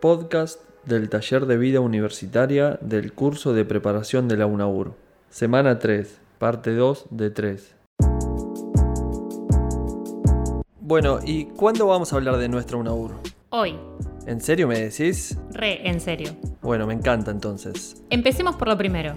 podcast del taller de vida universitaria del curso de preparación de la UNAUR. Semana 3, parte 2 de 3. Bueno, ¿y cuándo vamos a hablar de nuestra UNAUR? Hoy. ¿En serio me decís? Re, en serio. Bueno, me encanta entonces. Empecemos por lo primero.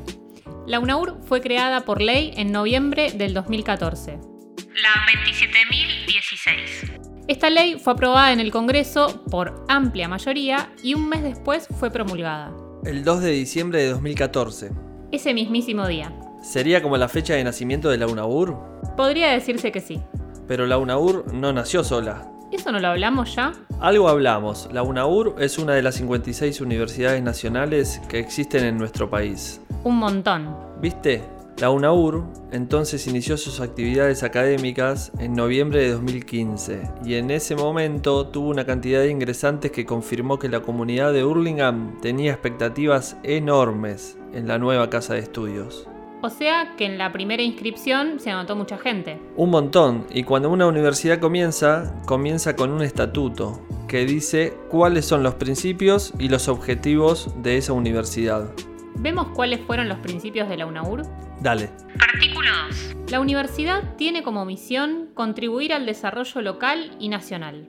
La UNAUR fue creada por ley en noviembre del 2014. La 27.016. Esta ley fue aprobada en el Congreso por amplia mayoría y un mes después fue promulgada. El 2 de diciembre de 2014. Ese mismísimo día. ¿Sería como la fecha de nacimiento de la UNAUR? Podría decirse que sí. Pero la UNAUR no nació sola. ¿Eso no lo hablamos ya? Algo hablamos. La UNAUR es una de las 56 universidades nacionales que existen en nuestro país. Un montón. ¿Viste? La UNAUR entonces inició sus actividades académicas en noviembre de 2015 y en ese momento tuvo una cantidad de ingresantes que confirmó que la comunidad de Hurlingham tenía expectativas enormes en la nueva casa de estudios. O sea que en la primera inscripción se anotó mucha gente. Un montón, y cuando una universidad comienza, comienza con un estatuto que dice cuáles son los principios y los objetivos de esa universidad. ¿Vemos cuáles fueron los principios de la UNAUR? Dale. Artículo 2. La universidad tiene como misión contribuir al desarrollo local y nacional,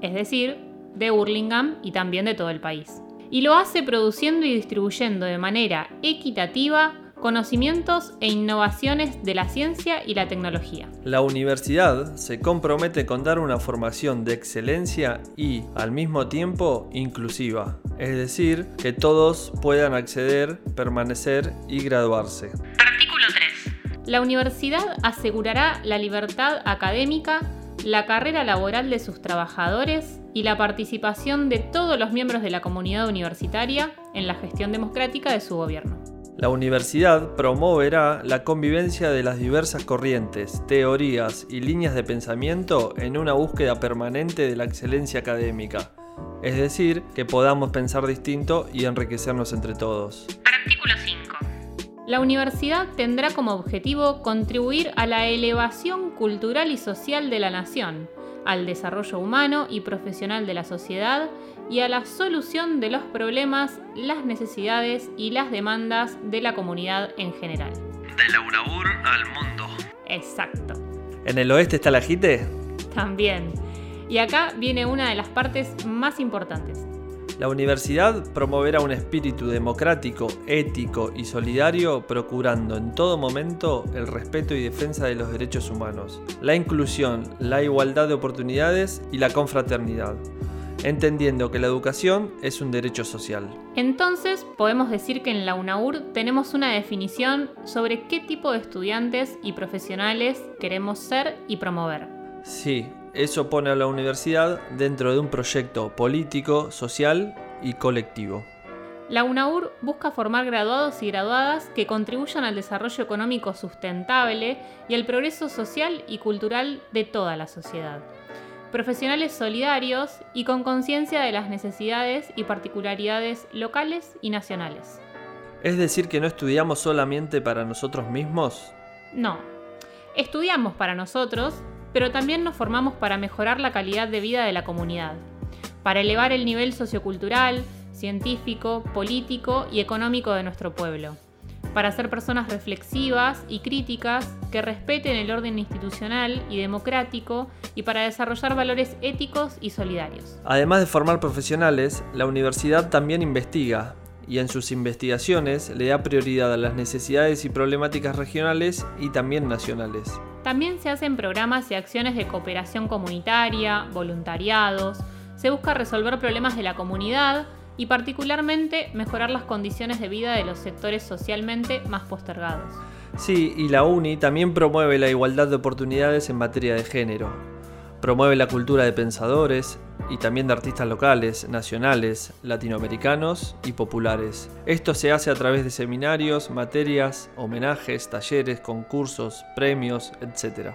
es decir, de Hurlingham y también de todo el país. Y lo hace produciendo y distribuyendo de manera equitativa conocimientos e innovaciones de la ciencia y la tecnología. La universidad se compromete con dar una formación de excelencia y, al mismo tiempo, inclusiva, es decir, que todos puedan acceder, permanecer y graduarse. Artículo 3. La universidad asegurará la libertad académica, la carrera laboral de sus trabajadores y la participación de todos los miembros de la comunidad universitaria en la gestión democrática de su gobierno. La universidad promoverá la convivencia de las diversas corrientes, teorías y líneas de pensamiento en una búsqueda permanente de la excelencia académica, es decir, que podamos pensar distinto y enriquecernos entre todos. Artículo 5. La universidad tendrá como objetivo contribuir a la elevación cultural y social de la nación, al desarrollo humano y profesional de la sociedad y a la solución de los problemas, las necesidades y las demandas de la comunidad en general. De la UNAUR al mundo. Exacto. ¿En el oeste está la JITE? También. Y acá viene una de las partes más importantes. La universidad promoverá un espíritu democrático, ético y solidario, procurando en todo momento el respeto y defensa de los derechos humanos, la inclusión, la igualdad de oportunidades y la confraternidad entendiendo que la educación es un derecho social. Entonces, podemos decir que en la UNAUR tenemos una definición sobre qué tipo de estudiantes y profesionales queremos ser y promover. Sí, eso pone a la universidad dentro de un proyecto político, social y colectivo. La UNAUR busca formar graduados y graduadas que contribuyan al desarrollo económico sustentable y al progreso social y cultural de toda la sociedad profesionales solidarios y con conciencia de las necesidades y particularidades locales y nacionales. ¿Es decir que no estudiamos solamente para nosotros mismos? No, estudiamos para nosotros, pero también nos formamos para mejorar la calidad de vida de la comunidad, para elevar el nivel sociocultural, científico, político y económico de nuestro pueblo para ser personas reflexivas y críticas que respeten el orden institucional y democrático y para desarrollar valores éticos y solidarios. Además de formar profesionales, la universidad también investiga y en sus investigaciones le da prioridad a las necesidades y problemáticas regionales y también nacionales. También se hacen programas y acciones de cooperación comunitaria, voluntariados, se busca resolver problemas de la comunidad, y particularmente mejorar las condiciones de vida de los sectores socialmente más postergados. Sí, y la UNI también promueve la igualdad de oportunidades en materia de género. Promueve la cultura de pensadores y también de artistas locales, nacionales, latinoamericanos y populares. Esto se hace a través de seminarios, materias, homenajes, talleres, concursos, premios, etc.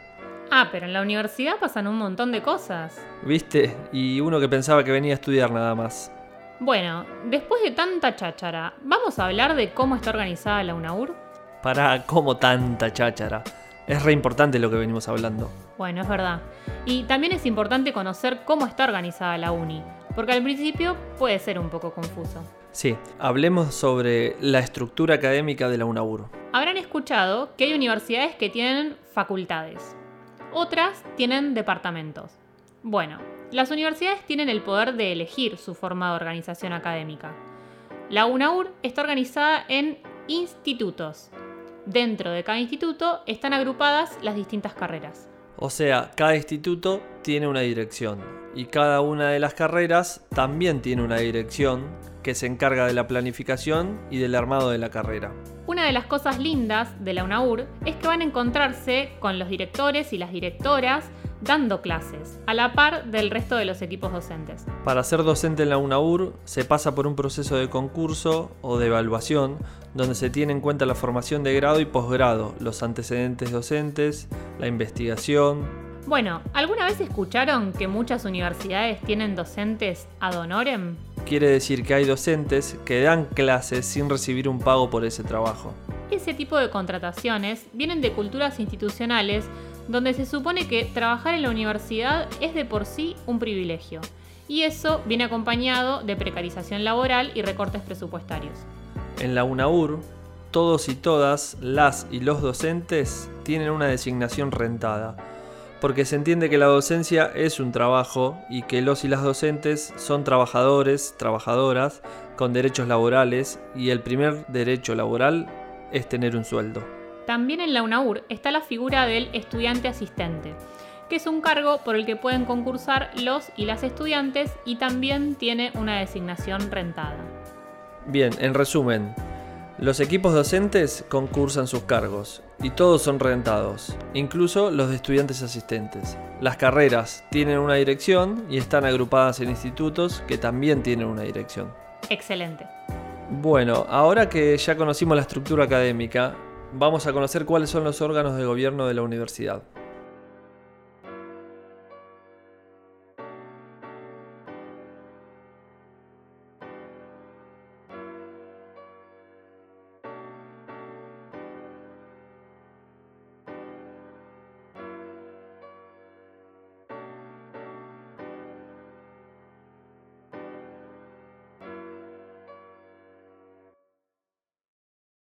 Ah, pero en la universidad pasan un montón de cosas. ¿Viste? Y uno que pensaba que venía a estudiar nada más. Bueno, después de tanta cháchara, ¿vamos a hablar de cómo está organizada la UNAUR? Para, ¿cómo tanta cháchara? Es re importante lo que venimos hablando. Bueno, es verdad. Y también es importante conocer cómo está organizada la UNI, porque al principio puede ser un poco confuso. Sí, hablemos sobre la estructura académica de la UNAUR. Habrán escuchado que hay universidades que tienen facultades, otras tienen departamentos. Bueno, las universidades tienen el poder de elegir su forma de organización académica. La UNAUR está organizada en institutos. Dentro de cada instituto están agrupadas las distintas carreras. O sea, cada instituto tiene una dirección y cada una de las carreras también tiene una dirección que se encarga de la planificación y del armado de la carrera. Una de las cosas lindas de la UNAUR es que van a encontrarse con los directores y las directoras dando clases, a la par del resto de los equipos docentes. Para ser docente en la UNAUR se pasa por un proceso de concurso o de evaluación donde se tiene en cuenta la formación de grado y posgrado, los antecedentes docentes, la investigación. Bueno, ¿alguna vez escucharon que muchas universidades tienen docentes ad honorem? Quiere decir que hay docentes que dan clases sin recibir un pago por ese trabajo. Ese tipo de contrataciones vienen de culturas institucionales donde se supone que trabajar en la universidad es de por sí un privilegio, y eso viene acompañado de precarización laboral y recortes presupuestarios. En la UNAUR, todos y todas, las y los docentes tienen una designación rentada, porque se entiende que la docencia es un trabajo y que los y las docentes son trabajadores, trabajadoras, con derechos laborales, y el primer derecho laboral es tener un sueldo. También en la UNAUR está la figura del estudiante asistente, que es un cargo por el que pueden concursar los y las estudiantes y también tiene una designación rentada. Bien, en resumen, los equipos docentes concursan sus cargos y todos son rentados, incluso los de estudiantes asistentes. Las carreras tienen una dirección y están agrupadas en institutos que también tienen una dirección. Excelente. Bueno, ahora que ya conocimos la estructura académica, vamos a conocer cuáles son los órganos de gobierno de la universidad.